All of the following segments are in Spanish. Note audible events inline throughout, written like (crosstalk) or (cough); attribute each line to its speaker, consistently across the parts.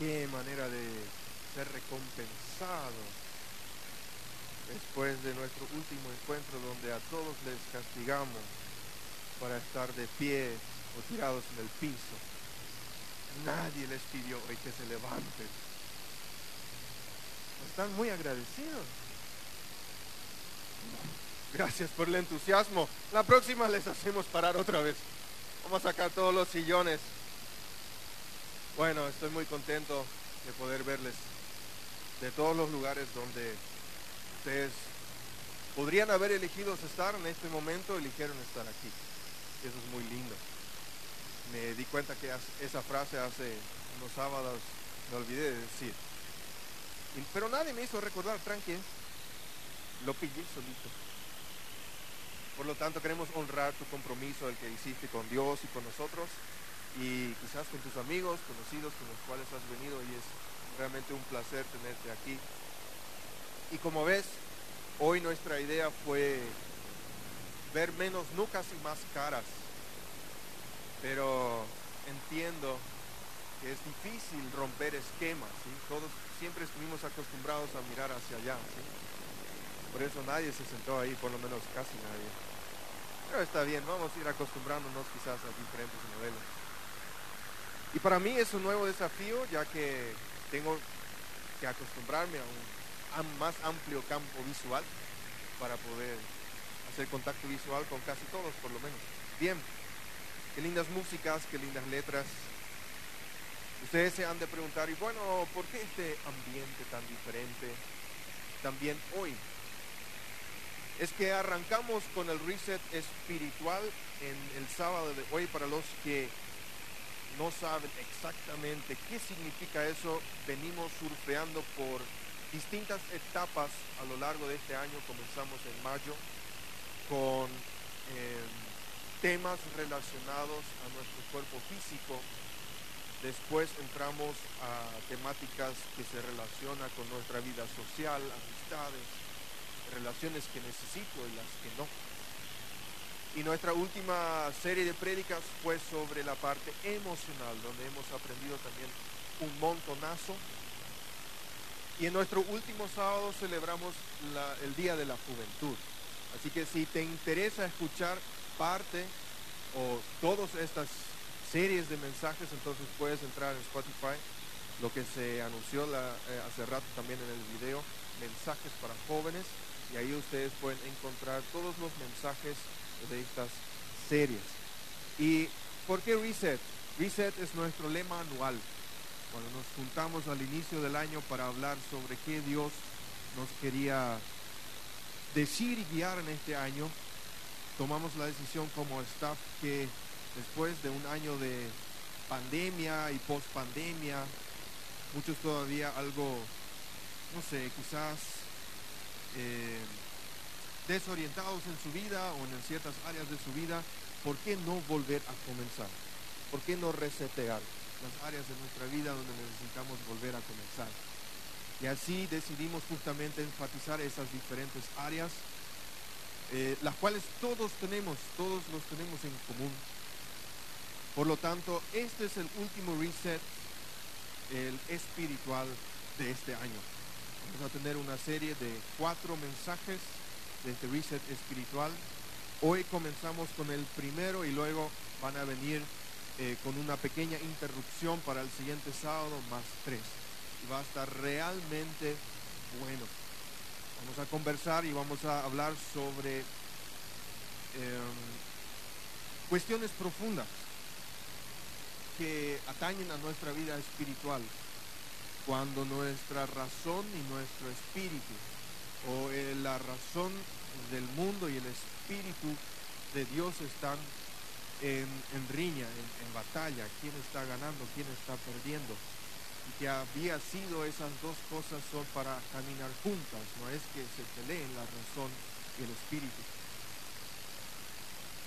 Speaker 1: qué manera de ser recompensado después de nuestro último encuentro donde a todos les castigamos para estar de pie o tirados en el piso. Nadie les pidió hoy que se levanten. Están muy agradecidos. Gracias por el entusiasmo. La próxima les hacemos parar otra vez. Vamos a sacar todos los sillones. Bueno, estoy muy contento de poder verles de todos los lugares donde ustedes podrían haber elegido estar en este momento, eligieron estar aquí. Eso es muy lindo. Me di cuenta que esa frase hace unos sábados me olvidé de decir. Pero nadie me hizo recordar, tranqui, lo pillé solito. Por lo tanto, queremos honrar tu compromiso, el que hiciste con Dios y con nosotros, y quizás con tus amigos, conocidos con los cuales has venido, y es realmente un placer tenerte aquí. Y como ves, hoy nuestra idea fue ver menos nucas y más caras, pero entiendo que es difícil romper esquemas, todos siempre estuvimos acostumbrados a mirar hacia allá, por eso nadie se sentó ahí, por lo menos casi nadie. Pero está bien, vamos a ir acostumbrándonos quizás a diferentes modelos. Y para mí es un nuevo desafío, ya que tengo que acostumbrarme a un más amplio campo visual para poder hacer contacto visual con casi todos, por lo menos. Bien, qué lindas músicas, qué lindas letras. Ustedes se han de preguntar, y bueno, ¿por qué este ambiente tan diferente también hoy? Es que arrancamos con el reset espiritual en el sábado de hoy para los que no saben exactamente qué significa eso. Venimos surfeando por distintas etapas a lo largo de este año. Comenzamos en mayo con em, temas relacionados a nuestro cuerpo físico, Después entramos a temáticas que se relacionan con nuestra vida social, amistades, relaciones que necesito y las que no. Y nuestra última serie de prédicas fue sobre la parte emocional, donde hemos aprendido también un montonazo. Y en nuestro último sábado celebramos el Día de la Juventud. Así que si te interesa escuchar parte o todas estas series de mensajes, entonces puedes entrar en Spotify, lo que se anunció eh, hace rato también en el video, mensajes para jóvenes, y ahí ustedes pueden encontrar todos los mensajes de estas series. ¿Y por qué Reset? Reset es nuestro lema anual. Cuando nos juntamos al inicio del año para hablar sobre qué Dios nos quería decir y guiar en este año, tomamos la decisión como staff que después de un año de pandemia y post pandemia, muchos todavía algo, no sé, quizás eh, desorientados en su vida o en ciertas áreas de su vida, ¿por qué no volver a comenzar? ¿Por qué no resetear las áreas de nuestra vida donde necesitamos volver a comenzar? Y así decidimos justamente enfatizar esas diferentes áreas, eh, las cuales todos tenemos, todos los tenemos en común por lo tanto, este es el último reset, el espiritual de este año. Vamos a tener una serie de cuatro mensajes de este reset espiritual. Hoy comenzamos con el primero y luego van a venir eh, con una pequeña interrupción para el siguiente sábado más tres. Y va a estar realmente bueno. Vamos a conversar y vamos a hablar sobre em, cuestiones profundas que atañen a nuestra vida espiritual, cuando nuestra razón y nuestro espíritu, o eh, la razón del mundo y el espíritu de Dios están en, riña, en, batalla, quién está ganando, quién está perdiendo. Y que había sido esas dos cosas son para caminar juntas, no es que se peleen la razón y el espíritu.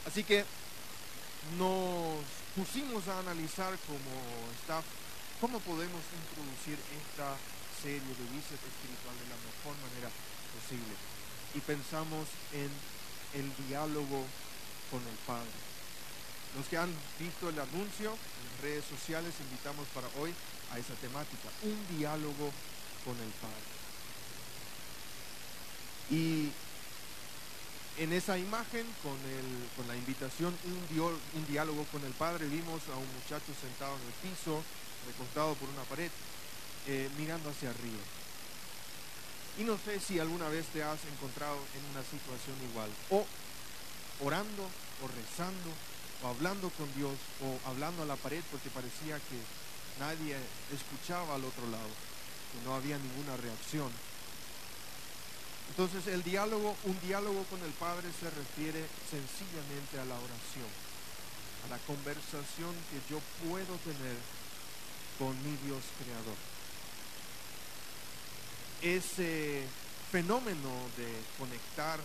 Speaker 1: Así que nos pusimos a analizar como staff cómo podemos introducir esta serie de reset espiritual de la mejor manera posible. Y pensamos en el diálogo con el Padre. Los que han visto el anuncio en redes sociales, invitamos para hoy a esa temática, un diálogo con el Padre. Y en esa imagen, con, el, con la invitación, un, diálogo con el Padre, vimos a un muchacho sentado en el piso, recostado por una pared, eh, mirando hacia arriba. Y no sé si alguna vez te has encontrado en una situación igual, o orando, o rezando, o hablando con Dios, o hablando a la pared porque parecía que nadie escuchaba al otro lado, que no había ninguna reacción. Entonces el diálogo, un diálogo con el Padre se refiere sencillamente a la oración, a la conversación que yo puedo tener con mi Dios creador. Ese fenómeno de conectar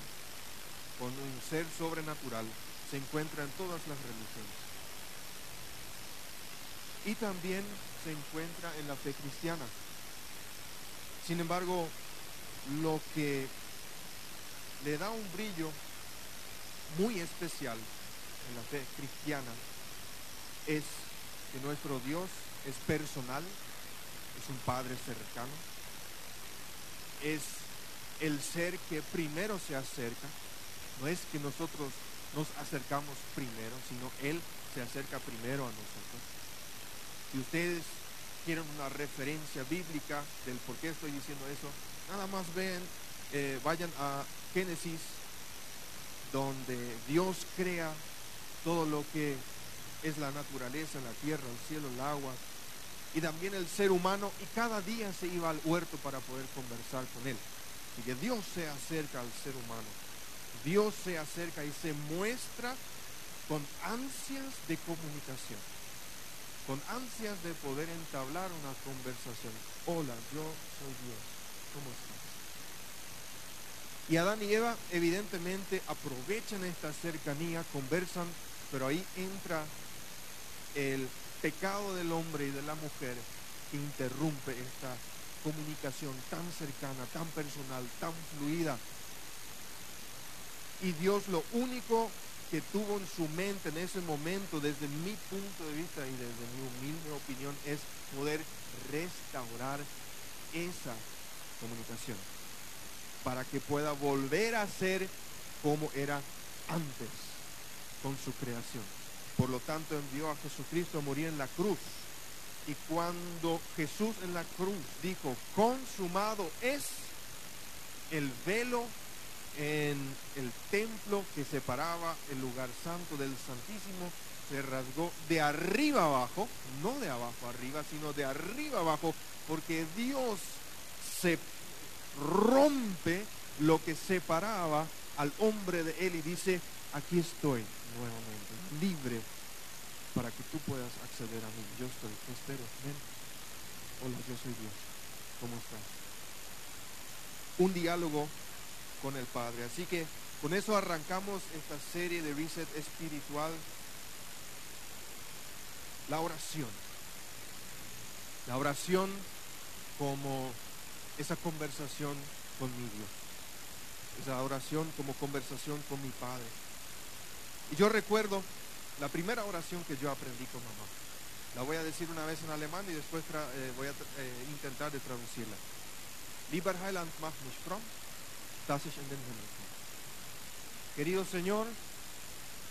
Speaker 1: con un ser sobrenatural se encuentra en todas las religiones. Y también se encuentra en la fe cristiana. Sin embargo, lo que le da un brillo muy especial en la fe cristiana es que nuestro Dios es personal, es un Padre cercano, es el ser que primero se acerca, no es que nosotros nos acercamos primero, sino Él se acerca primero a nosotros. Si ustedes quieren una referencia bíblica del por qué estoy diciendo eso, nada más ven, eh, vayan a Génesis, donde Dios crea todo lo que es la naturaleza, la tierra, el cielo, el agua, y también el ser humano, y cada día se iba al huerto para poder conversar con él. Y que Dios se acerca al ser humano. Dios se acerca y se muestra con ansias de comunicación, con ansias de poder entablar una conversación. Hola, yo soy Dios. ¿Cómo estás? Y Adán y Eva evidentemente aprovechan esta cercanía, conversan, pero ahí entra el pecado del hombre y de la mujer que interrumpe esta comunicación tan cercana, tan personal, tan fluida. Y Dios lo único que tuvo en su mente en ese momento, desde mi punto de vista y desde mi humilde opinión, es poder restaurar esa comunicación para que pueda volver a ser como era antes con su creación. Por lo tanto, envió a Jesucristo a morir en la cruz. Y cuando Jesús en la cruz dijo, consumado es, el velo en el templo que separaba el lugar santo del Santísimo se rasgó de arriba abajo, no de abajo arriba, sino de arriba abajo, porque Dios se rompe lo que separaba al hombre de él y dice, aquí estoy nuevamente, libre para que tú puedas acceder a mí. Yo estoy, te espero, ven. Hola, yo soy Dios. ¿Cómo estás? Un diálogo con el Padre. Así que con eso arrancamos esta serie de reset espiritual. La oración. La oración como esa conversación con mi Dios. Esa oración como conversación con mi Padre. Y yo recuerdo la primera oración que yo aprendí con mamá. La voy a decir una vez en alemán y después eh, voy a eh, intentar de traducirla. Lieber Heiland, mach mich fromm, Himmel Querido Señor,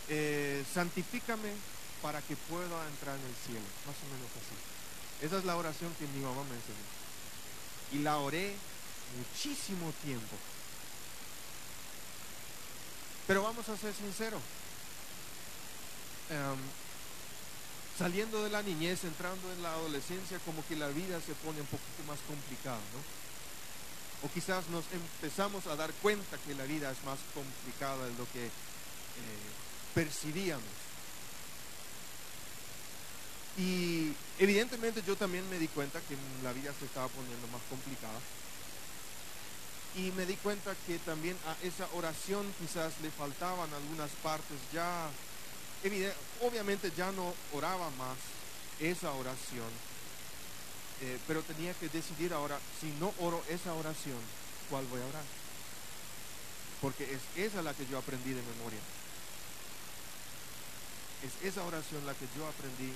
Speaker 1: eh, santifícame para que pueda entrar en el cielo. Más o menos así. Esa es la oración que mi mamá me enseñó y la oré muchísimo tiempo. Pero vamos a ser sinceros. Em, saliendo de la niñez, entrando en la adolescencia, como que la vida se pone un poquito más complicada, ¿no? O quizás nos empezamos a dar cuenta que la vida es más complicada de lo que eh, percibíamos. Y evidentemente yo también me di cuenta que la vida se estaba poniendo más complicada. Y me di cuenta que también a esa oración quizás le faltaban algunas partes. Ya, obviamente ya no oraba más esa oración. Eh, pero tenía que decidir ahora, si no oro esa oración, ¿cuál voy a orar? Porque es esa la que yo aprendí de memoria. Es esa oración la que yo aprendí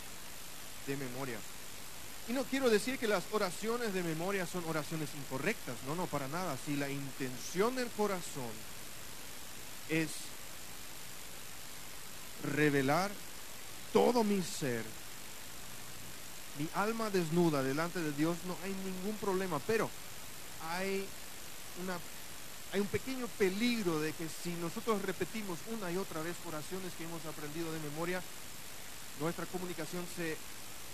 Speaker 1: de memoria. Y no quiero decir que las oraciones de memoria son oraciones incorrectas, no, no, para nada. Si la intención del corazón es revelar todo mi ser, mi alma desnuda delante de Dios, no hay ningún problema, pero hay una hay un pequeño peligro de que si nosotros repetimos una y otra vez oraciones que hemos aprendido de memoria, nuestra comunicación se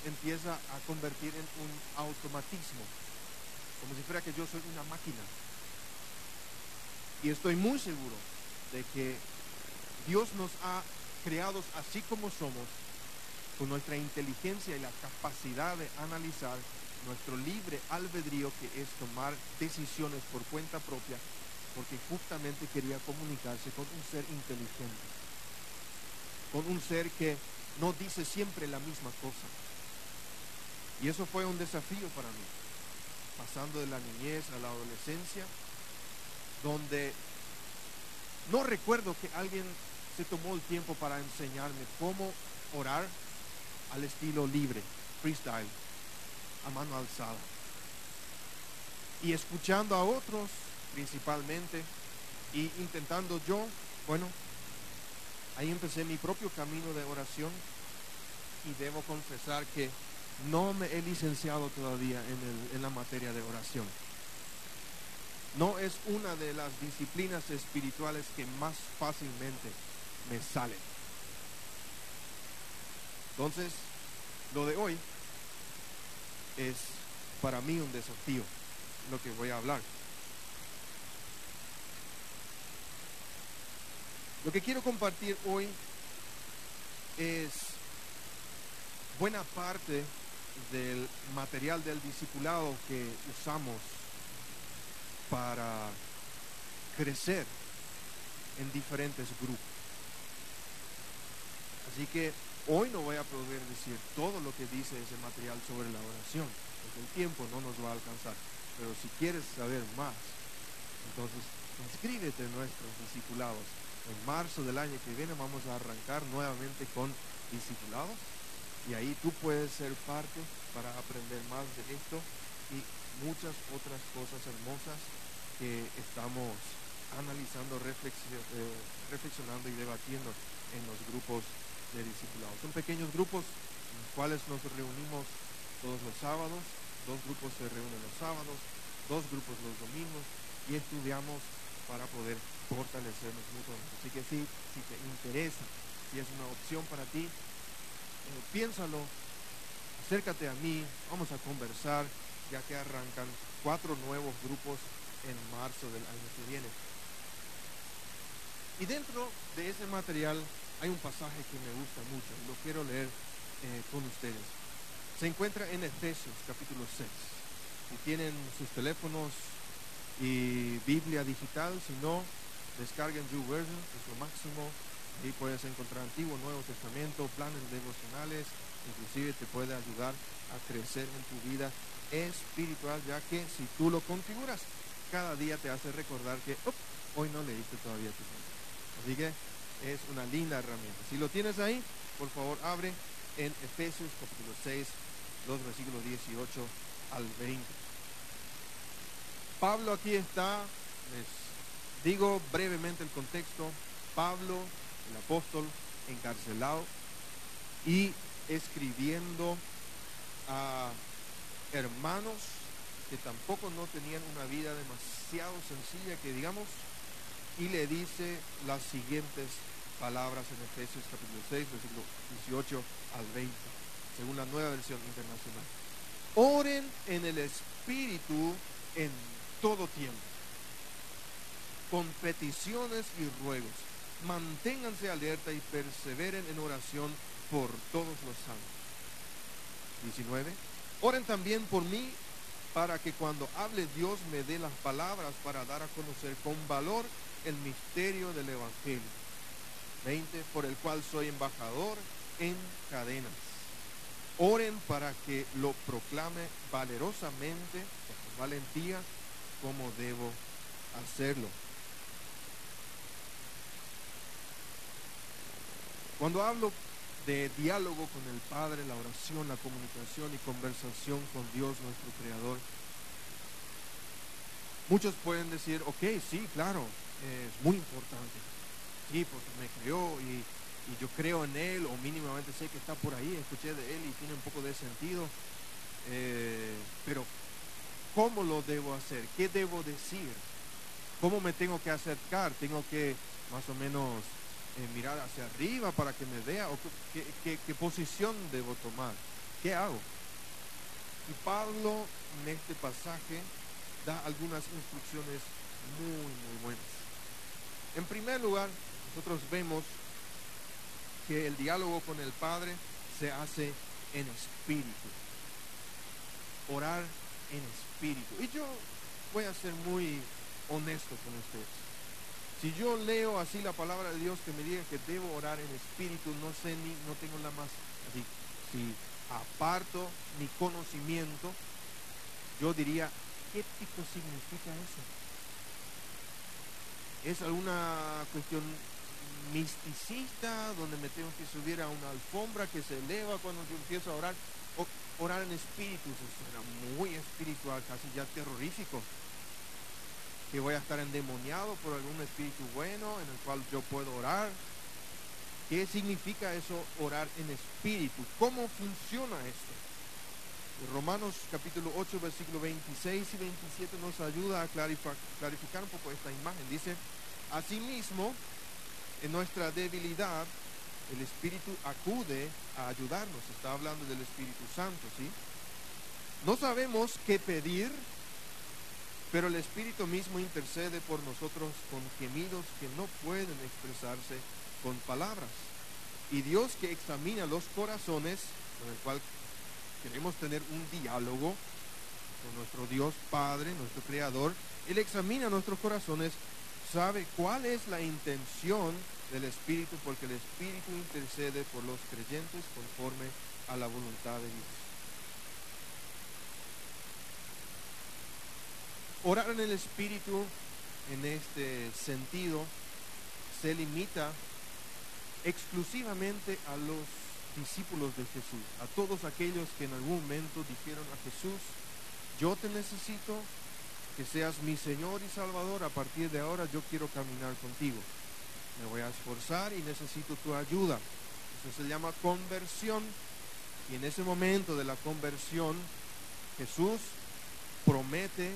Speaker 1: empieza a convertir en un automatismo, como si fuera que yo soy una máquina. Y estoy muy seguro de que Dios nos ha creado así como somos, con nuestra inteligencia y la capacidad de analizar nuestro libre albedrío, que es tomar decisiones por cuenta propia, porque justamente quería comunicarse con un ser inteligente, con un ser que no dice siempre la misma cosa. Y eso fue un desafío para mí, pasando de la niñez a la adolescencia, donde no recuerdo que alguien se tomó el tiempo para enseñarme cómo orar al estilo libre, freestyle, a mano alzada. Y escuchando a otros principalmente y intentando yo, bueno, ahí empecé mi propio camino de oración y debo confesar que no me he licenciado todavía en, en la materia de oración. No es una de las disciplinas espirituales que más fácilmente me salen. Entonces, lo de hoy es para mí un desafío, lo que voy a hablar. Lo que quiero compartir hoy es buena parte del material del discipulado que usamos para crecer en diferentes grupos. Así que Hoy no voy a poder decir todo lo que dice ese material sobre la oración, porque el tiempo no nos va a alcanzar. Pero si quieres saber más, entonces inscríbete en nuestros discipulados. En marzo del año que viene vamos a arrancar nuevamente con discipulados y ahí tú puedes ser parte para aprender más de esto y muchas otras cosas hermosas que estamos analizando, eh, reflexionando y debatiendo en los grupos de discipulados. Son pequeños grupos en los cuales nos reunimos todos los sábados, dos grupos se reúnen los sábados, dos grupos los domingos y estudiamos para poder fortalecernos mutuamente. Así que sí, si te interesa, si es una opción para ti, eh, piénsalo, acércate a mí, vamos a conversar, ya que arrancan cuatro nuevos grupos en marzo del año que viene. Y dentro de ese material hay un pasaje que me gusta mucho, lo quiero leer eh, con ustedes. Se encuentra en Efesios capítulo 6. Si tienen sus teléfonos y Biblia digital, si no, descarguen YouVersion, es lo máximo. Ahí puedes encontrar Antiguo, Nuevo Testamento, planes devocionales, inclusive te puede ayudar a crecer en tu vida espiritual, ya que si tú lo configuras, cada día te hace recordar que hoy no leíste todavía tu Biblia. Así que es una linda herramienta. Si lo tienes ahí, por favor abre en Efesios capítulo 6, los versículos 18 al 20. Pablo aquí está, les digo brevemente el contexto, Pablo, el apóstol, encarcelado y escribiendo a hermanos que tampoco no tenían una vida demasiado sencilla, que digamos, y le dice las siguientes palabras en Efesios capítulo 6, versículo 18 al 20, según la nueva versión internacional. Oren en el Espíritu en todo tiempo, con peticiones y ruegos. Manténganse alerta y perseveren en oración por todos los santos. 19. Oren también por mí para que cuando hable Dios me dé las palabras para dar a conocer con valor el misterio del Evangelio. 20, por el cual soy embajador en cadenas. Oren para que lo proclame valerosamente, con valentía, como debo hacerlo. Cuando hablo de diálogo con el Padre, la oración, la comunicación y conversación con Dios nuestro Creador. Muchos pueden decir, ok, sí, claro, es muy importante. Sí, porque me creó y, yo creo en Él o mínimamente sé que está por ahí, escuché de Él y tiene un poco de sentido. Eh, pero, ¿cómo lo debo hacer? ¿Qué debo decir? ¿Cómo me tengo que acercar? ¿Tengo que más o menos eh, mirar hacia arriba para que me vea? ¿O qué, qué posición debo tomar? ¿Qué hago? Y Pablo en este pasaje da algunas instrucciones muy, muy buenas. En primer lugar, nosotros vemos que el diálogo con el Padre se hace en espíritu. Orar en espíritu. Y yo voy a ser muy honesto con ustedes. Si yo leo así la palabra de Dios que me diga que debo orar en espíritu, no sé ni, no tengo la más, así, si aparto mi conocimiento, yo diría, ¿qué tipo significa eso? ¿Es alguna cuestión misticista donde me tengo que subir a una alfombra que se eleva cuando yo empiezo a orar? Orar en espíritu, eso suena muy espiritual, casi ya terrorífico que voy a estar endemoniado por algún espíritu bueno en el cual yo puedo orar. ¿Qué significa eso orar en espíritu? ¿Cómo funciona esto? Romanos capítulo 8, versículo 26 y 27 nos ayuda a clarificar un poco esta imagen. Dice, asimismo, en nuestra debilidad, el Espíritu acude a ayudarnos. Está hablando del Espíritu Santo, ¿sí? No sabemos qué pedir pero el Espíritu mismo intercede por nosotros con gemidos que no pueden expresarse con palabras. Y Dios que examina los corazones, con el cual queremos tener un diálogo con nuestro Dios Padre, nuestro Creador, Él examina nuestros corazones, sabe cuál es la intención del Espíritu, porque el Espíritu intercede por los creyentes conforme a la voluntad de Dios. Orar en el Espíritu en este sentido se limita exclusivamente a los discípulos de Jesús, a todos aquellos que en algún momento dijeron a Jesús, yo te necesito, que seas mi Señor y Salvador, a partir de ahora yo quiero caminar contigo. Me voy a esforzar y necesito tu ayuda. Eso se llama conversión. Y en ese momento de la conversión, Jesús promete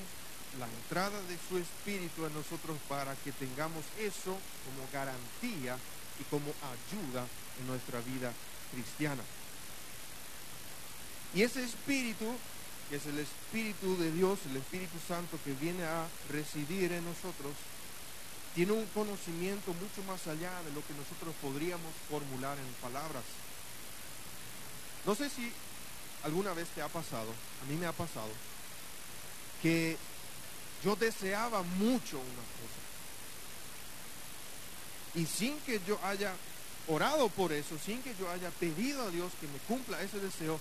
Speaker 1: la entrada de su Espíritu en nosotros para que tengamos eso como garantía y como ayuda en nuestra vida cristiana. Y ese Espíritu, que es el Espíritu de Dios, el Espíritu Santo que viene a residir en nosotros, tiene un conocimiento mucho más allá de lo que nosotros podríamos formular en palabras. No sé si alguna vez te ha pasado, a mí me ha pasado, que yo deseaba mucho una cosa. Y sin que yo haya orado por eso, sin que yo haya pedido a Dios que me cumpla ese deseo,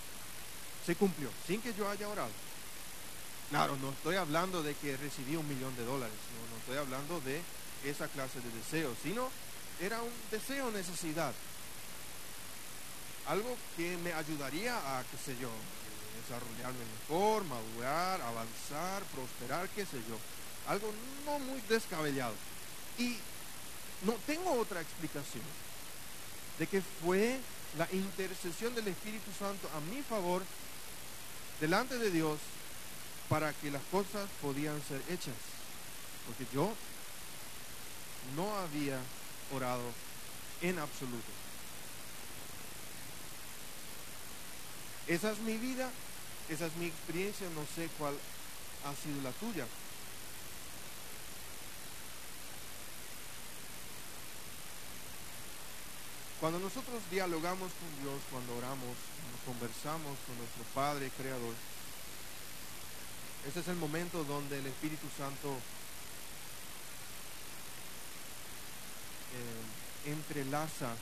Speaker 1: se cumplió, sin que yo haya orado. Claro, no estoy hablando de que recibí un millón de dólares, no, no estoy hablando de esa clase de deseo, sino era un deseo, necesidad. Algo que me ayudaría a, qué sé yo, desarrollarme mejor, madurar, avanzar, prosperar, qué sé yo. Algo no muy descabellado. Y no tengo otra explicación de que fue la intercesión del Espíritu Santo a mi favor delante de Dios para que las cosas podían ser hechas. Porque yo no había orado en absoluto. Esa es mi vida esa es mi experiencia, no sé cuál ha sido la tuya. Cuando nosotros dialogamos con Dios, cuando oramos, cuando conversamos con nuestro Padre Creador, ese es el momento donde el Espíritu Santo eh, entrelaza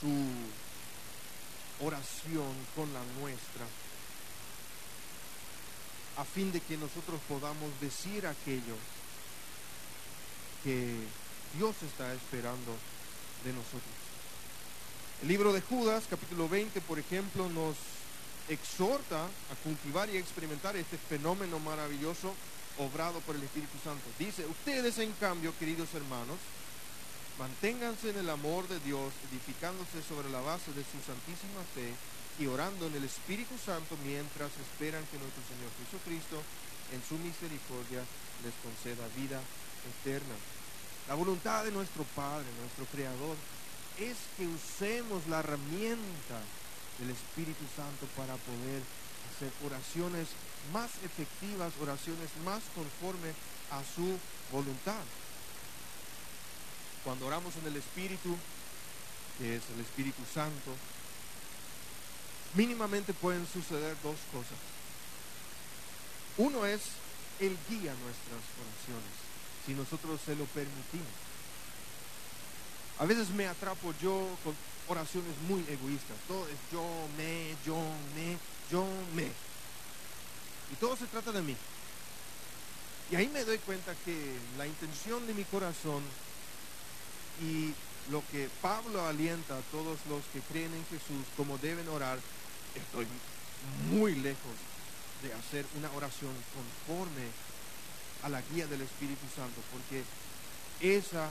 Speaker 1: su oración con la nuestra a fin de que nosotros podamos decir aquello que Dios está esperando de nosotros. El libro de Judas, capítulo 20, por ejemplo, nos exhorta a cultivar y experimentar este fenómeno maravilloso obrado por el Espíritu Santo. Dice, ustedes en cambio, queridos hermanos, manténganse en el amor de Dios, edificándose sobre la base de su santísima fe y orando en el Espíritu Santo mientras esperan que nuestro Señor Jesucristo en su misericordia les conceda vida eterna. La voluntad de nuestro Padre, nuestro Creador, es que usemos la herramienta del Espíritu Santo para poder hacer oraciones más efectivas, oraciones más conforme a su voluntad. Cuando oramos en el Espíritu, que es el Espíritu Santo, mínimamente pueden suceder dos cosas. Uno es, Él guía nuestras oraciones, si nosotros se lo permitimos. A veces me atrapo yo con oraciones muy egoístas. Todo es yo, me, yo, me, yo, me. Y todo se trata de mí. Y ahí me doy cuenta que la intención de mi corazón y lo que Pablo alienta a todos los que creen en Jesús como deben orar, estoy muy lejos de hacer una oración conforme a la guía del Espíritu Santo, porque esa,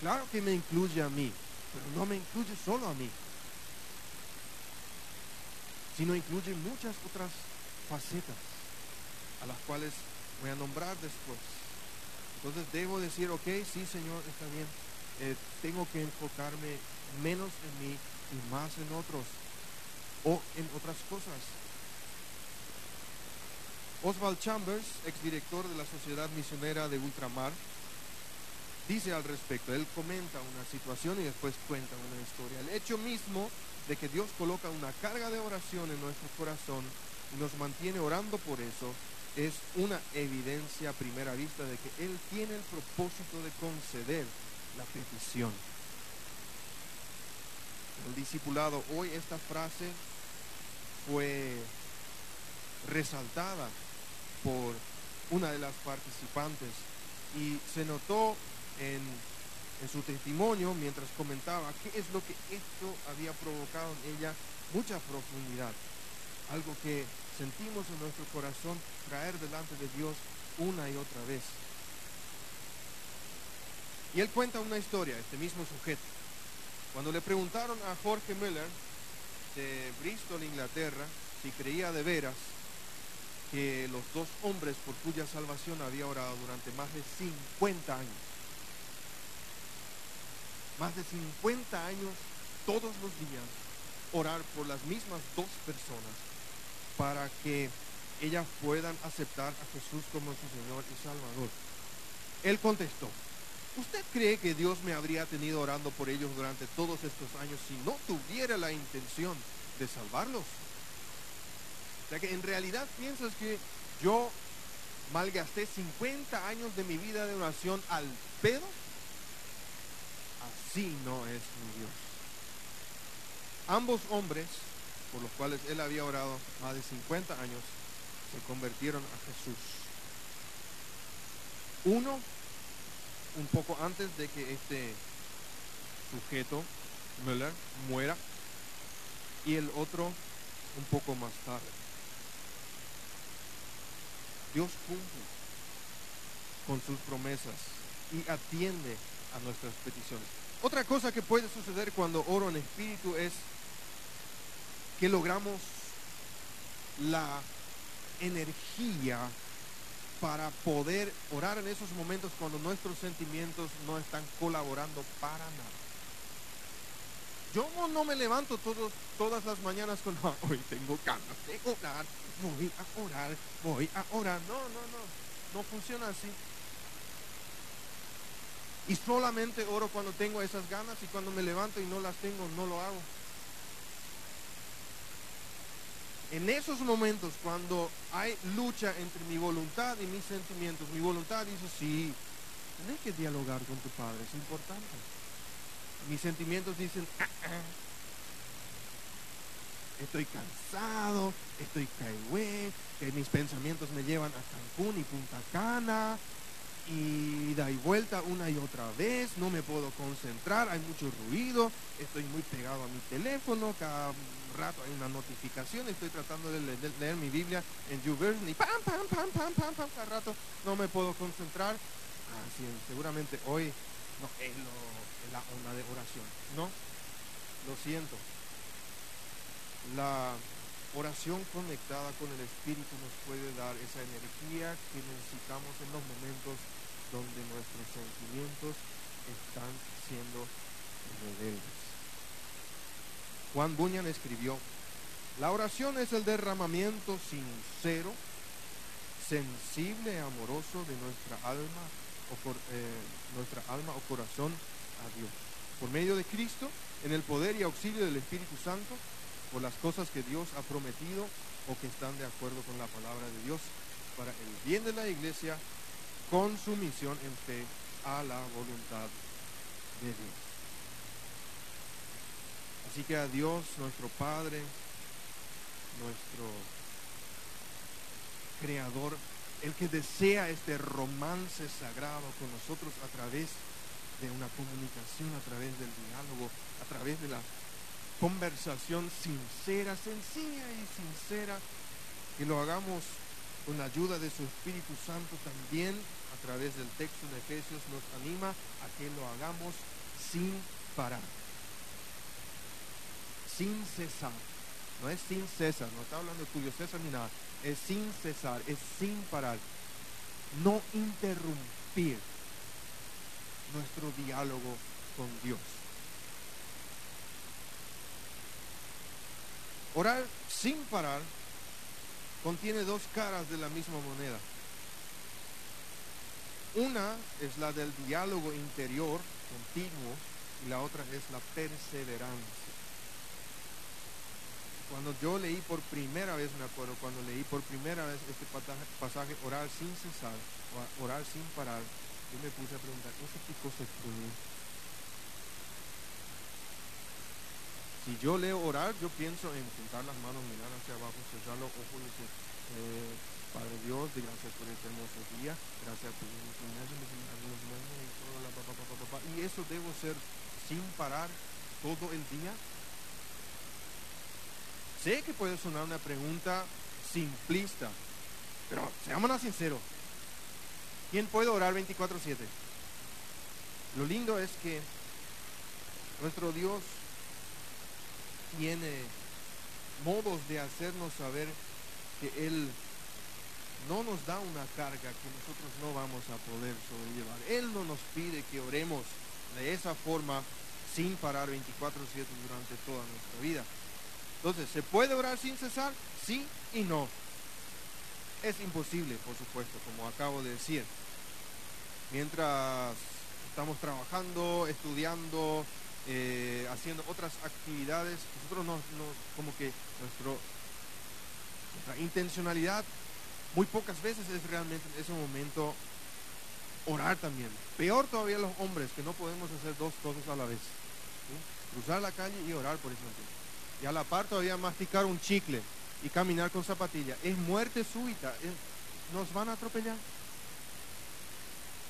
Speaker 1: claro que me incluye a mí, pero no me incluye solo a mí, sino incluye muchas otras facetas a las cuales voy a nombrar después. Entonces debo decir, ok, sí Señor, está bien, eh, tengo que enfocarme menos en mí y más en otros o en otras cosas. Oswald Chambers, exdirector de la Sociedad Misionera de Ultramar, dice al respecto, él comenta una situación y después cuenta una historia. El hecho mismo de que Dios coloca una carga de oración en nuestro corazón y nos mantiene orando por eso es una evidencia a primera vista de que Él tiene el propósito de conceder la petición. El discipulado, hoy esta frase fue resaltada por una de las participantes y se notó en, su testimonio mientras comentaba qué es lo que esto había provocado en ella mucha profundidad, algo que sentimos en nuestro corazón traer delante de Dios una y otra vez. Y él cuenta una historia, este mismo sujeto. Cuando le preguntaron a Jorge Miller de Bristol, Inglaterra, si creía de veras que los dos hombres por cuya salvación había orado durante más de 50 años, más de 50 años, todos los días, orar por las mismas dos personas para que ellas puedan aceptar a Jesús como su Señor y Salvador. Él contestó, ¿Usted cree que Dios me habría tenido orando por ellos durante todos estos años si no tuviera la intención de salvarlos? O sea que en realidad piensas que yo malgasté 50 años de mi vida de oración al pedo. Así no es mi Dios. Ambos hombres, por los cuales él había orado más de 50 años, se convirtieron a Jesús. Uno un poco antes de que este sujeto, Müller, muera, y el otro un poco más tarde. Dios cumple con sus promesas y atiende a nuestras peticiones. Otra cosa que puede suceder cuando oro en espíritu es que logramos la energía para poder orar en esos momentos cuando nuestros sentimientos no están colaborando para nada. Yo no me levanto todos, todas las mañanas con, (laughs) hoy tengo ganas de orar, voy a orar, voy a orar. No, no, no, no funciona así. Y solamente oro cuando tengo esas ganas y cuando me levanto y no las tengo, no lo hago. En esos momentos, cuando hay lucha entre mi voluntad y mis sentimientos, mi voluntad dice, sí, tienes que dialogar con tu padre, es importante. Mis sentimientos dicen, ah, ah, estoy cansado, estoy caigüe, que mis pensamientos me llevan a Cancún y Punta Cana, y da y vuelta una y otra vez, no me puedo concentrar, hay mucho ruido, estoy muy pegado a mi teléfono, cada rato hay una notificación, estoy tratando de leer, mi Biblia en YouVersion y pam, pam, pam, pam, pam, pam, cada rato no me puedo concentrar. Así, seguramente hoy no es, la onda de oración, ¿no? Lo siento. La oración conectada con el Espíritu nos puede dar esa energía que necesitamos en los momentos donde nuestros sentimientos están siendo rebeldes. Juan Bunyan escribió, la oración es el derramamiento sincero, sensible amoroso de nuestra alma o eh, nuestra alma o corazón a Dios. Por medio de Cristo, en el poder y auxilio del Espíritu Santo, por las cosas que Dios ha prometido o que están de acuerdo con la palabra de Dios para el bien de la iglesia con su misión en fe a la voluntad de Dios. Así que a Dios, nuestro Padre, nuestro Creador, el que desea este romance sagrado con nosotros a través de una comunicación, a través del diálogo, a través de la conversación sincera, sencilla y sincera, que lo hagamos con la ayuda de su Espíritu Santo también través del texto de Efesios nos anima a que lo hagamos sin parar, sin cesar. No es sin cesar, no está hablando de Julio César ni nada, es sin cesar, es sin parar. No interrumpir nuestro diálogo con Dios. Orar sin parar contiene dos caras de la misma moneda. Una es la del diálogo interior continuo y la otra es la perseverancia. Cuando yo leí por primera vez, me acuerdo, cuando leí por primera vez este pasaje, orar sin cesar, orar sin parar, yo me puse a preguntar, ¿eso qué cosa es? Si yo leo orar, yo pienso en juntar las manos, mirar hacia abajo, cerrar los ojos y decir, eh, Padre Dios, gracias por este hermoso día, gracias por y eso debo ser sin parar todo el día. Sé que puede sonar una pregunta simplista, pero seamos sinceros. ¿Quién puede orar 24/7? Lo lindo es que nuestro Dios tiene modos de hacernos saber que Él no nos da una carga que nosotros no vamos a poder sobrellevar. Él no nos pide que oremos de esa forma sin parar 24/7 durante toda nuestra vida. Entonces, ¿se puede orar sin cesar? Sí y no. Es imposible, por supuesto, como acabo de decir. Mientras estamos trabajando, estudiando, eh, haciendo otras actividades, nosotros no, como que nuestro, nuestra intencionalidad muy pocas veces es realmente en ese momento orar también. Peor todavía los hombres, que no podemos hacer dos cosas a la vez. Cruzar la calle y orar, por ejemplo. Y a la par todavía masticar un chicle y caminar con zapatilla. Es muerte súbita. nos van a atropellar.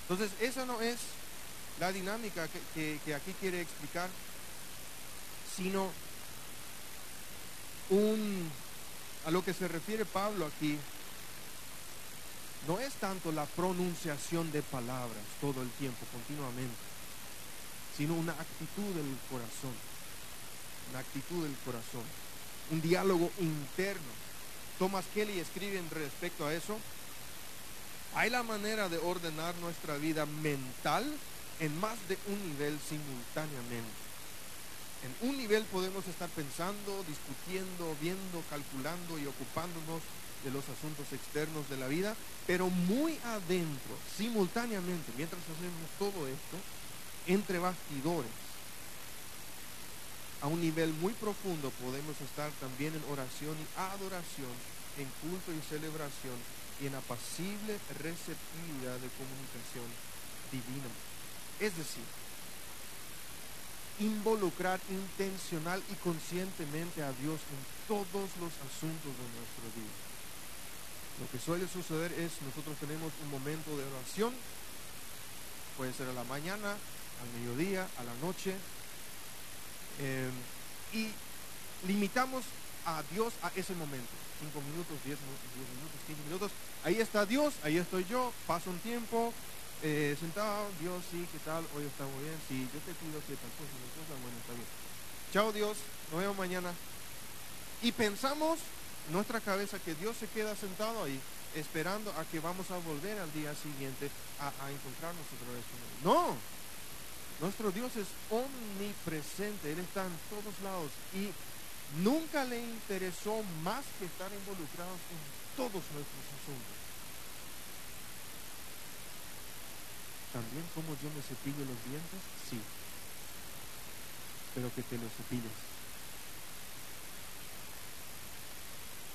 Speaker 1: Entonces, esa no es la dinámica que, aquí quiere explicar, sino un, a lo que se refiere Pablo aquí, no es tanto la pronunciación de palabras todo el tiempo, continuamente, sino una actitud del corazón, una actitud del corazón, un diálogo interno. Thomas Kelly escribe en respecto a eso, hay la manera de ordenar nuestra vida mental en más de un nivel simultáneamente. En un nivel podemos estar pensando, discutiendo, viendo, calculando y ocupándonos de los asuntos externos de la vida, pero muy adentro, simultáneamente, mientras hacemos todo esto, entre bastidores, a un nivel muy profundo podemos estar también en oración y adoración, en culto y celebración y en apacible receptividad de comunicación divina. Es decir, involucrar intencional y conscientemente a Dios en todos los asuntos de nuestro día. Lo que suele suceder es nosotros tenemos un momento de oración puede ser a la mañana, al mediodía, a la noche. Eh, y limitamos a Dios a ese momento. Cinco minutos, diez, minutos, quince minutos. Ahí está Dios, ahí estoy yo, paso un tiempo, eh, sentado, Dios, sí, ¿qué tal? Hoy está muy bien, sí, yo te pido que tal cosa, bueno, está bien. Chao Dios, nos vemos mañana. Y pensamos nuestra cabeza que Dios se queda sentado ahí esperando a que vamos a volver al día siguiente a, encontrarnos otra vez con Él. No, nuestro Dios es omnipresente, Él está en todos lados y nunca le interesó más que estar involucrado en todos nuestros asuntos. También como yo me cepillo los dientes, sí, pero que te los cepilles.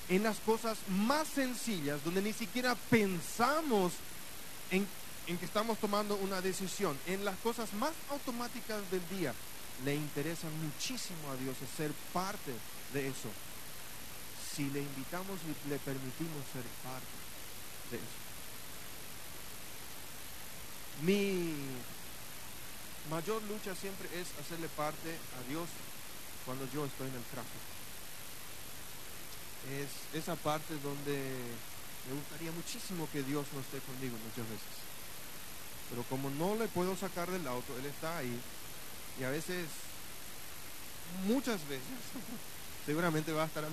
Speaker 1: En las cosas más sencillas, donde ni siquiera pensamos en, que estamos tomando una decisión, en las cosas más automáticas del día, le interesa muchísimo a Dios ser parte de eso. Si le invitamos y le permitimos ser parte de eso. Mi mayor lucha siempre es hacerle parte a Dios cuando yo estoy en el tráfico. Es esa parte donde me gustaría muchísimo que Dios no esté conmigo muchas veces. Pero como no le puedo sacar del auto, Él está ahí y a veces, muchas veces, seguramente va a estar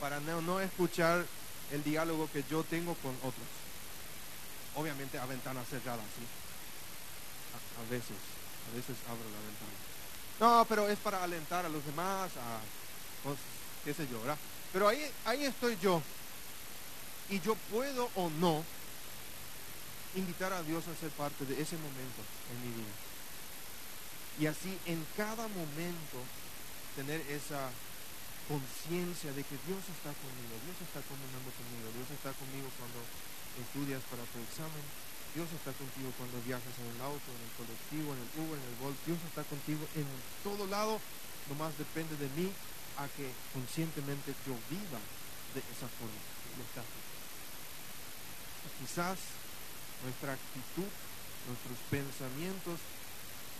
Speaker 1: para no, no escuchar el diálogo que yo tengo con otros. Obviamente a ventana cerrada, ¿sí? A, veces, a veces abro la ventana. No, pero es para alentar a los demás, a pues, qué sé yo, ¿verdad? Pero ahí, ahí estoy yo. Y yo puedo o no invitar a Dios a ser parte de ese momento en mi vida. Y así en cada momento tener esa conciencia de que Dios está conmigo, Dios está caminando conmigo, Dios está conmigo cuando estudias para tu examen, Dios está contigo cuando viajas en el auto, en el colectivo, en el Uber, en el Bolt, Dios está contigo en todo lado, nomás depende de mí a que conscientemente yo viva de esa forma. Quizás nuestra actitud, nuestros pensamientos,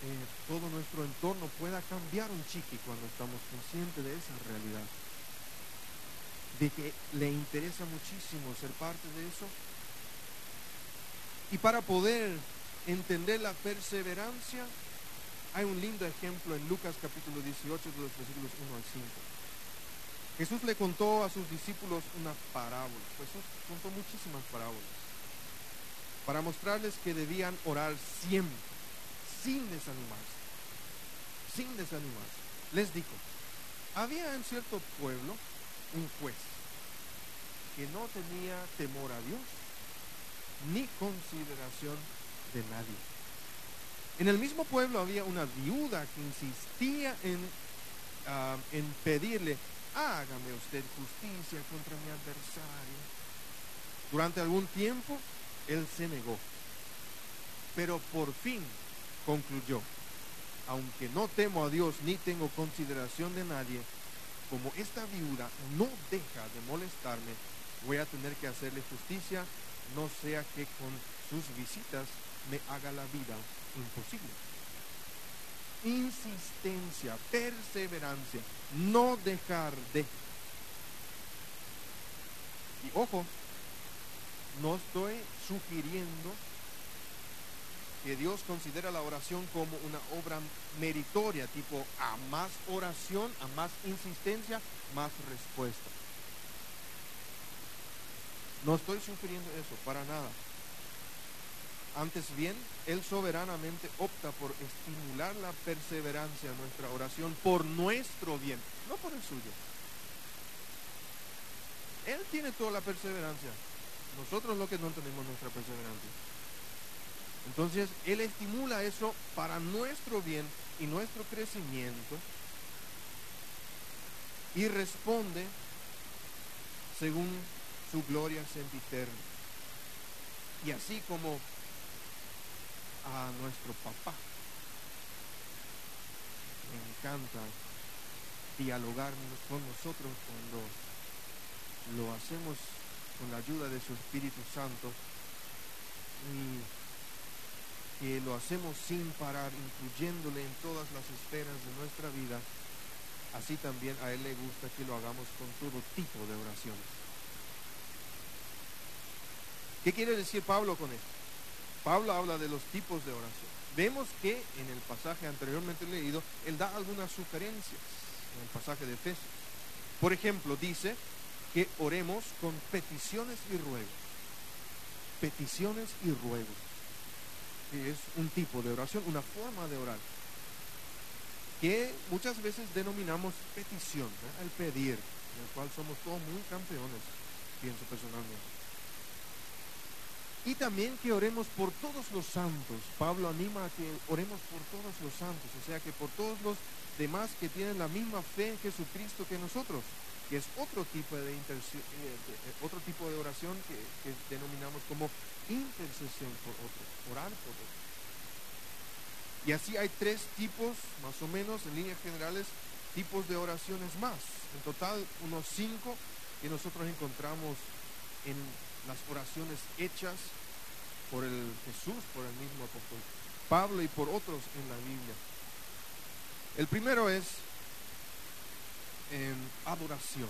Speaker 1: eh, todo nuestro entorno pueda cambiar un chiqui cuando estamos conscientes de esa realidad. De que le interesa muchísimo ser parte de eso. Y para poder entender la perseverancia, hay un lindo ejemplo en Lucas capítulo 18 de los versículos 1 al 5. Jesús le contó a sus discípulos una parábola. Jesús contó muchísimas parábolas para mostrarles que debían orar siempre, sin desanimarse, sin desanimarse. Les dijo, había en cierto pueblo un juez que no tenía temor a Dios ni consideración de nadie. En el mismo pueblo había una viuda que insistía en, ah, en pedirle, hágame usted justicia contra mi adversario. Durante algún tiempo él se negó. Pero por fin concluyó, aunque no temo a Dios ni tengo consideración de nadie, como esta viuda no deja de molestarme, voy a tener que hacerle justicia, no sea que con sus visitas me haga la vida imposible. Insistencia, perseverancia, no dejar de. Y ojo, no estoy sugiriendo que Dios considera la oración como una obra meritoria, tipo a más oración, a más insistencia, más respuesta. No estoy sugiriendo eso, para nada. Antes bien, Él soberanamente opta por estimular la perseverancia en nuestra oración por nuestro bien, no por el suyo. Él tiene toda la perseverancia, nosotros lo que no tenemos nuestra perseverancia. Entonces, Él estimula eso para nuestro bien y nuestro crecimiento y responde según su gloria sempiterna. Y así como a nuestro papá me encanta dialogar con nosotros cuando lo hacemos con la ayuda de su Espíritu Santo y que lo hacemos sin parar, incluyéndole en todas las esferas de nuestra vida, así también a Él le gusta que lo hagamos con todo tipo de oraciones. ¿Qué quiere decir Pablo con esto? Pablo habla de los tipos de oración. Vemos que en el pasaje anteriormente leído, él da algunas sugerencias en el pasaje de Efesios. Por ejemplo, dice que oremos con peticiones y ruegos. Peticiones y ruegos. Es un tipo de oración, una forma de orar. Que muchas veces denominamos petición, el pedir, en el cual somos todos muy campeones, pienso personalmente y también que oremos por todos los santos. Pablo anima a que oremos por todos los santos, o sea que por todos los demás que tienen la misma fe en Jesucristo que nosotros, que es otro tipo de, eh, eh, otro tipo de oración que, que, denominamos como intercesión por otros, orar por otros. Y así hay tres tipos, más o menos, en líneas generales, tipos de oraciones más. En total, unos cinco que nosotros encontramos en las oraciones hechas por el Jesús, por el mismo apóstol Pablo y por otros en la Biblia. El primero es em, adoración,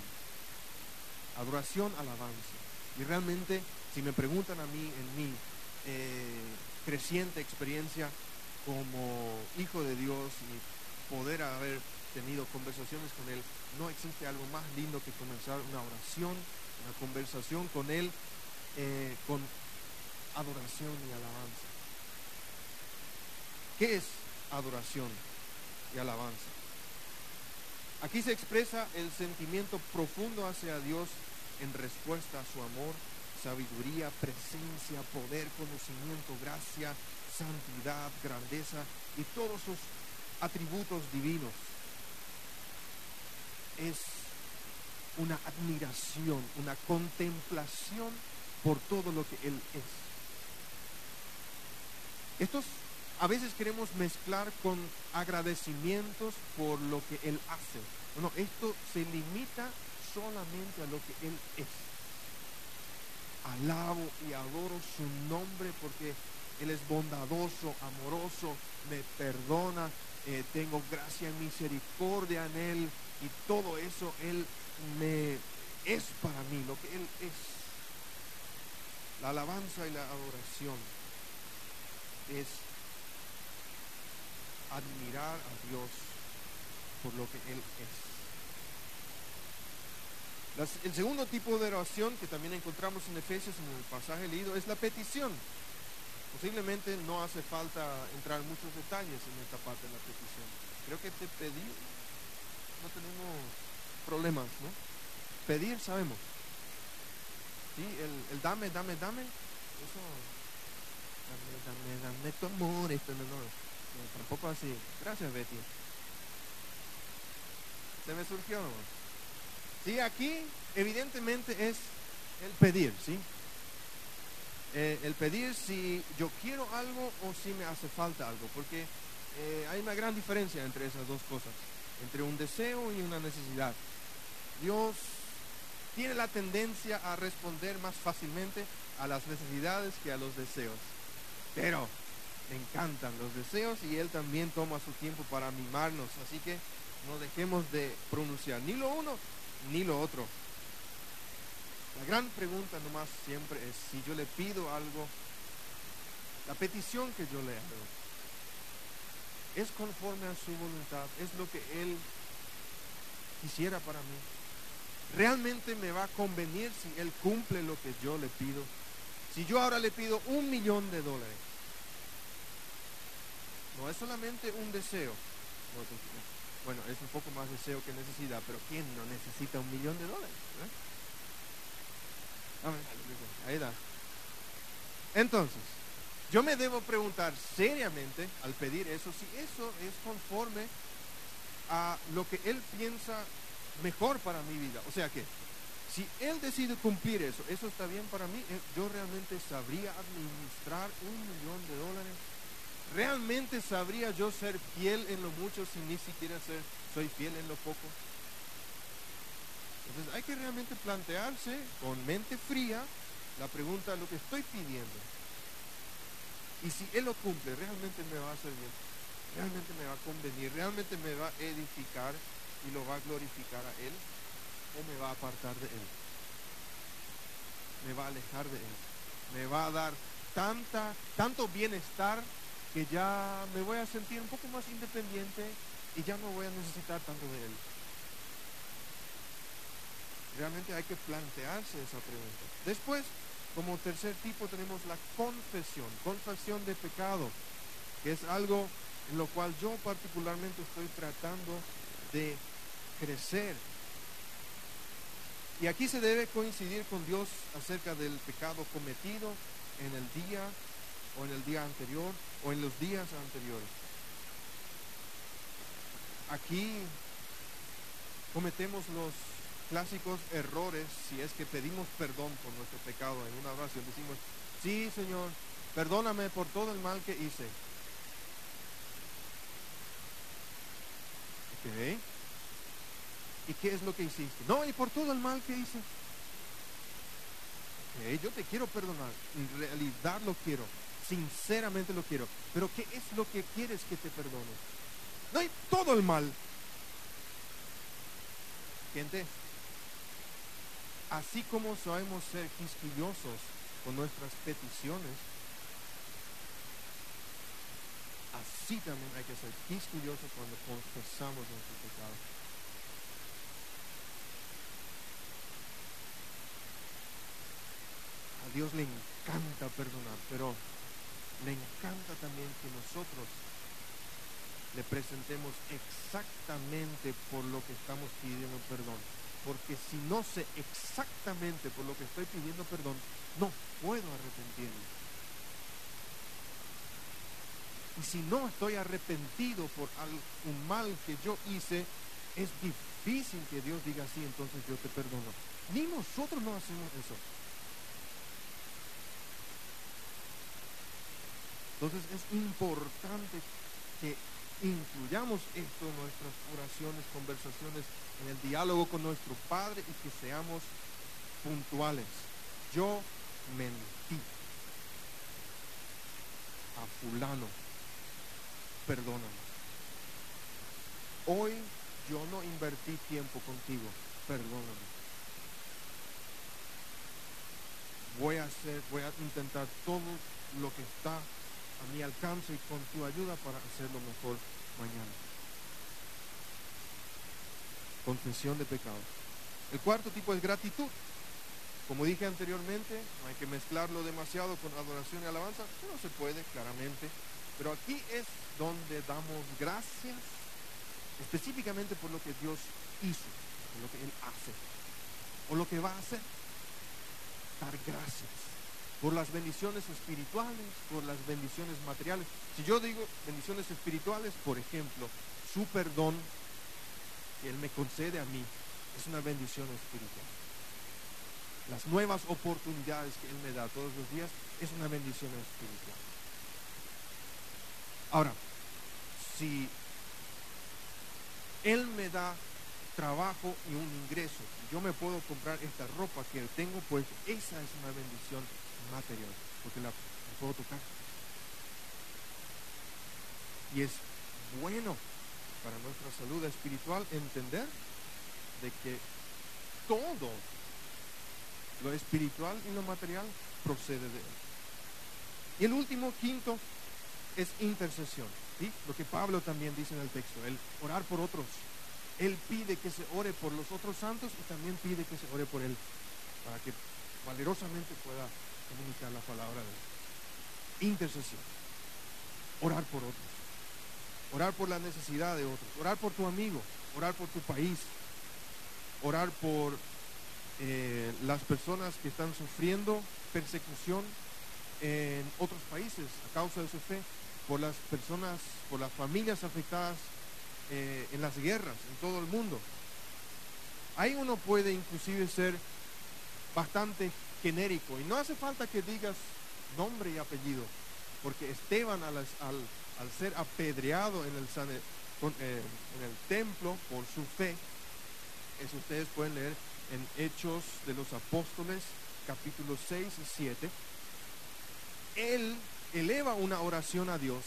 Speaker 1: adoración, alabanza. Y realmente, si me preguntan a mí, en mi eh, creciente experiencia como hijo de Dios y poder haber tenido conversaciones con Él, no existe algo más lindo que comenzar una oración, una conversación con Él eh, con adoración y alabanza. ¿Qué es adoración y alabanza? Aquí se expresa el sentimiento profundo hacia Dios en respuesta a su amor, sabiduría, presencia, poder, conocimiento, gracia, santidad, grandeza y todos sus atributos divinos. Es una admiración, una contemplación por todo lo que Él es. Estos a veces queremos mezclar con agradecimientos por lo que Él hace. No, esto se limita solamente a lo que Él es. Alabo y adoro su nombre porque Él es bondadoso, amoroso, me perdona, eh, tengo gracia y misericordia en Él y todo eso Él me es para mí, lo que Él es. La alabanza y la adoración es admirar a Dios por lo que Él es. el segundo tipo de oración que también encontramos en Efesios en el pasaje leído es la petición. Posiblemente no hace falta entrar en muchos detalles en esta parte de la petición. Creo que te pedí, no tenemos problemas, ¿no? Pedir sabemos. ¿Sí? El, dame, dame, dame, eso, dame, dame, dame tu amor, esto no, no, tampoco así. Gracias, Betty. Se me surgió Sí, aquí evidentemente es el pedir, ¿sí? Eh, el pedir si yo quiero algo o si me hace falta algo, porque eh, hay una gran diferencia entre esas dos cosas, entre un deseo y una necesidad. Dios tiene la tendencia a responder más fácilmente a las necesidades que a los deseos. Pero me encantan los deseos y Él también toma su tiempo para mimarnos. Así que no dejemos de pronunciar ni lo uno ni lo otro. La gran pregunta nomás siempre es si yo le pido algo, la petición que yo le hago, ¿es conforme a su voluntad? ¿Es lo que Él quisiera para mí? ¿Realmente me va a convenir si Él cumple lo que yo le pido? Si yo ahora le pido un millón de dólares, no es solamente un deseo. Bueno, es un poco más deseo que necesidad, pero ¿quién no necesita un millón de dólares? Ahí da. Entonces, yo me debo preguntar seriamente al pedir eso, si eso es conforme a lo que Él piensa mejor para mi vida. O sea que, si Él decide cumplir eso, eso está bien para mí, eh, yo realmente sabría administrar un millón de dólares. ¿Realmente sabría yo ser fiel en lo mucho si ni siquiera ser, soy fiel en lo poco? Entonces hay que realmente plantearse con mente fría la pregunta, lo que estoy pidiendo. Y si Él lo cumple, realmente me va a hacer bien, realmente me va a convenir, realmente me va a edificar y lo va a glorificar a Él o me va a apartar de Él. Me va a alejar de Él. Me va a dar tanta, tanto bienestar que ya me voy a sentir un poco más independiente y ya no voy a necesitar tanto de Él. Realmente hay que plantearse esa pregunta. Después, como tercer tipo, tenemos la confesión, confesión de pecado, que es algo en lo cual yo particularmente estoy tratando de crecer. Y aquí se debe coincidir con Dios acerca del pecado cometido en el día o en el día anterior o en los días anteriores. Aquí cometemos los clásicos errores si es que pedimos perdón por nuestro pecado en una oración. Decimos, sí Señor, perdóname por todo el mal que hice. ¿Y qué es lo que hiciste? No, y por todo el mal que hice. Yo te quiero perdonar. En realidad lo quiero. Sinceramente lo quiero. Pero ¿qué es lo que quieres que te perdone? No hay todo el mal. Gente, así como sabemos ser quisquillosos con nuestras peticiones, así también hay que ser quisquillosos cuando confesamos nuestro pecado. Dios le encanta perdonar, pero le encanta también que nosotros le presentemos exactamente por lo que estamos pidiendo perdón. Porque si no sé exactamente por lo que estoy pidiendo perdón, no puedo arrepentirme. Y si no estoy arrepentido por un mal que yo hice, es difícil que Dios diga así, entonces yo te perdono. Ni nosotros no hacemos eso. Entonces es importante que incluyamos esto en nuestras oraciones, conversaciones, en el diálogo con nuestro Padre y que seamos puntuales. Yo mentí a fulano, perdóname. Hoy yo no invertí tiempo contigo, perdóname. Voy a hacer, voy a intentar todo lo que está a mi alcance y con tu ayuda para hacerlo mejor mañana. Confesión de pecado. El cuarto tipo es gratitud. Como dije anteriormente, no hay que mezclarlo demasiado con adoración y alabanza, no se puede, claramente. Pero aquí es donde damos gracias específicamente por lo que Dios hizo, por lo que Él hace, o lo que va a hacer. Dar gracias por las bendiciones espirituales, por las bendiciones materiales. Si yo digo bendiciones espirituales, por ejemplo, su perdón que Él me concede a mí es una bendición espiritual. Las nuevas oportunidades que Él me da todos los días es una bendición espiritual. Ahora, si Él me da trabajo y un ingreso, yo me puedo comprar esta ropa que tengo, pues esa es una bendición material, porque la, puedo tocar. Y es bueno para nuestra salud espiritual entender de que todo lo espiritual y lo material procede de Él. Y el último, quinto, es intercesión. ¿sí? Lo que Pablo también dice en el texto, el orar por otros. Él pide que se ore por los otros santos y también pide que se ore por Él, para que valerosamente pueda comunicar la palabra de Dios. Intercesión. Orar por otros. Orar por la necesidad de otros. Orar por tu amigo. Orar por tu país. Orar por eh, las personas que están sufriendo persecución en otros países a causa de su fe. Por las personas, por las familias afectadas eh, en las guerras en todo el mundo. Ahí uno puede inclusive ser bastante genérico. Y no hace falta que digas nombre y apellido, porque Esteban al, al, ser apedreado en el, eh, en el templo por su fe, eso ustedes pueden leer en Hechos de los Apóstoles, capítulos 6 y 7, él eleva una oración a Dios.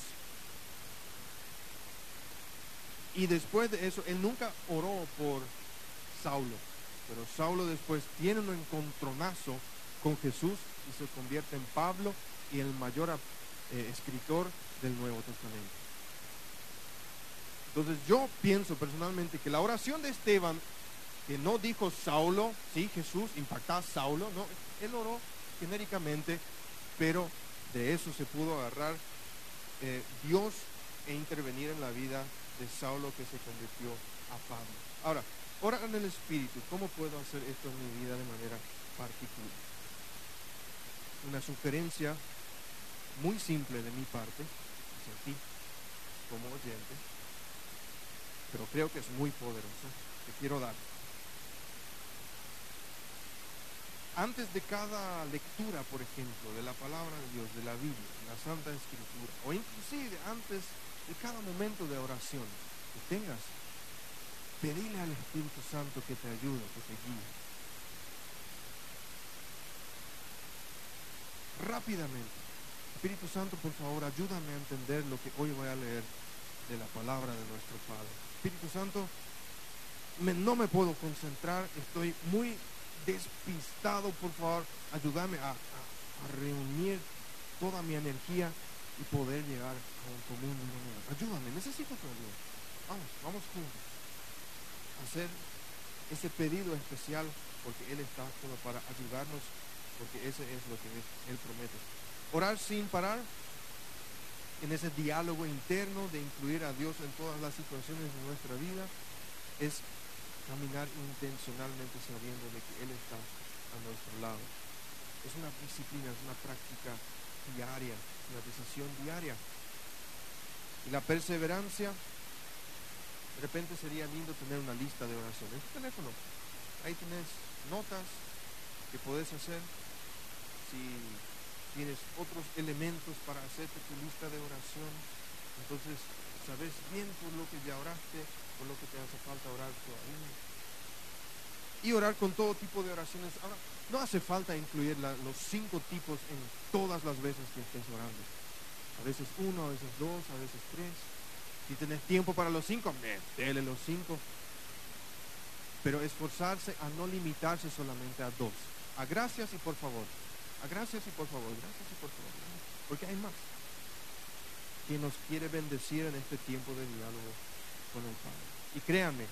Speaker 1: Y después de eso, él nunca oró por Saulo. Pero Saulo después tiene un encontronazo con Jesús y se convierte en Pablo y el mayor eh, escritor del Nuevo Testamento. Entonces yo pienso personalmente que la oración de Esteban, que no dijo Saulo, sí, Jesús impactaba a Saulo, no, él oró genéricamente, pero de eso se pudo agarrar eh, Dios e intervenir en la vida de Saulo que se convirtió a Pablo. Ahora, ora en el Espíritu, ¿cómo puedo hacer esto en mi vida de manera particular? Una sugerencia muy simple de mi parte, hacia como oyente, pero creo que es muy poderoso, que quiero dar. Antes de cada lectura, por ejemplo, de la palabra de Dios, de la Biblia, de la Santa Escritura, o inclusive antes de cada momento de oración que tengas, pedirle al Espíritu Santo que te ayude, que te guíe. Rápidamente, Espíritu Santo, por favor, ayúdame a entender lo que hoy voy a leer de la palabra de nuestro Padre. Espíritu Santo, no me puedo concentrar, estoy muy despistado, por favor, ayúdame a, reunir toda mi energía y poder llegar a un común Ayúdame, necesito tu ayuda. Vamos, vamos juntos. Hacer ese pedido especial porque Él está todo para ayudarnos, porque ese es lo que Él promete. Orar sin parar en ese diálogo interno de incluir a Dios en todas las situaciones de nuestra vida es caminar intencionalmente sabiendo de que Él está a nuestro lado. Es una disciplina, es una práctica diaria, una decisión diaria. Y la perseverancia, de repente sería lindo tener una lista de oraciones. En teléfono, ahí tienes notas que puedes hacer. Si tienes otros elementos para hacerte tu lista de oración, entonces sabes bien por lo que ya oraste, por lo que te hace falta orar todavía. Y orar con todo tipo de oraciones. Ahora, no hace falta incluir los cinco tipos en todas las veces que estés orando. A veces uno, a veces dos, a veces tres. Si tenés tiempo para los cinco, metele los cinco. Pero esforzarse a no limitarse solamente a dos. A gracias y por favor. A gracias y por favor. Gracias y por favor. Porque hay más que nos quiere bendecir en este tiempo de diálogo con el Padre. Y créanme,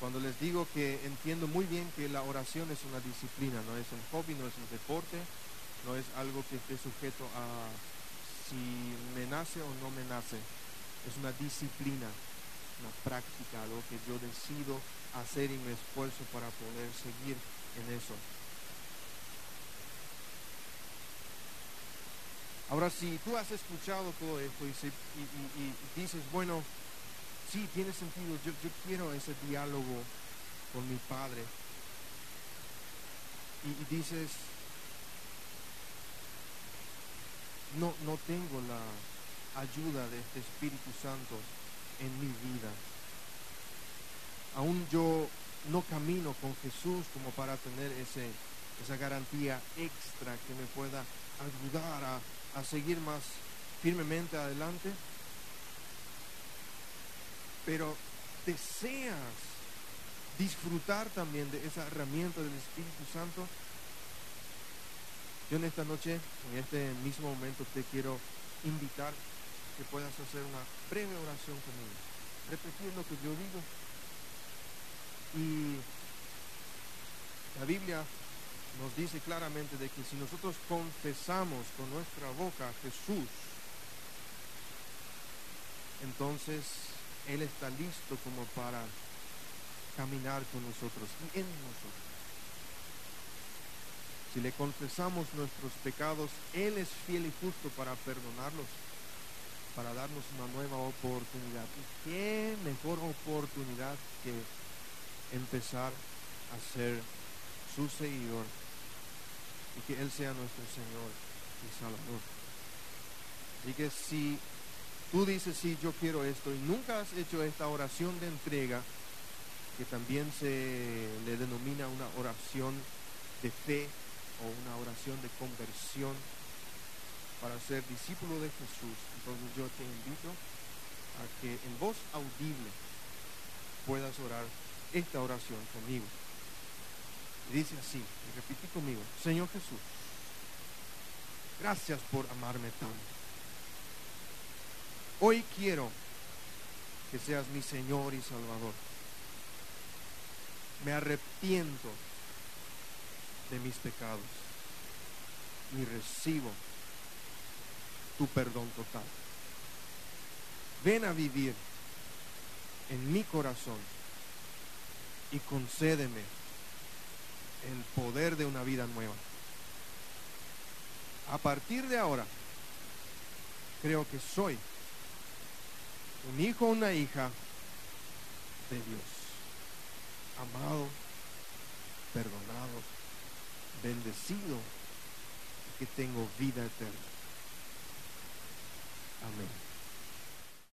Speaker 1: cuando les digo que entiendo muy bien que la oración es una disciplina, no es un hobby, no es un deporte, no es algo que esté sujeto a si me nace o no me nace. Es una disciplina, una práctica, algo que yo decido hacer y me esfuerzo para poder seguir en eso. Ahora, si tú has escuchado todo esto y, dices, bueno, sí, tiene sentido, yo, quiero ese diálogo con mi Padre. Y, dices, no, no tengo la ayuda de este Espíritu Santo en mi vida. Aún yo no camino con Jesús como para tener esa garantía extra que me pueda ayudar a a seguir más firmemente adelante, pero deseas disfrutar también de esa herramienta del Espíritu Santo, yo en esta noche, en este mismo momento, te quiero invitar que puedas hacer una breve oración conmigo, repetir lo que yo digo. Y la Biblia nos dice claramente de que si nosotros confesamos con nuestra boca a Jesús, entonces Él está listo como para caminar con nosotros y en nosotros. Si le confesamos nuestros pecados, Él es fiel y justo para perdonarlos, para darnos una nueva oportunidad. ¿Y qué mejor oportunidad que empezar a ser su seguidor y que Él sea nuestro Señor y Salvador. Y que si tú dices, sí, yo quiero esto, y nunca has hecho esta oración de entrega, que también se le denomina una oración de fe o una oración de conversión, para ser discípulo de Jesús, entonces yo te invito a que en voz audible puedas orar esta oración conmigo. Y dice así, y repite conmigo, Señor Jesús, gracias por amarme tanto. Hoy quiero que seas mi Señor y Salvador. Me arrepiento de mis pecados y recibo tu perdón total. Ven a vivir en mi corazón y concédeme el poder de una vida nueva. A partir de ahora, creo que soy un hijo o una hija de Dios, amado, perdonado, bendecido y que tengo vida eterna. Amén.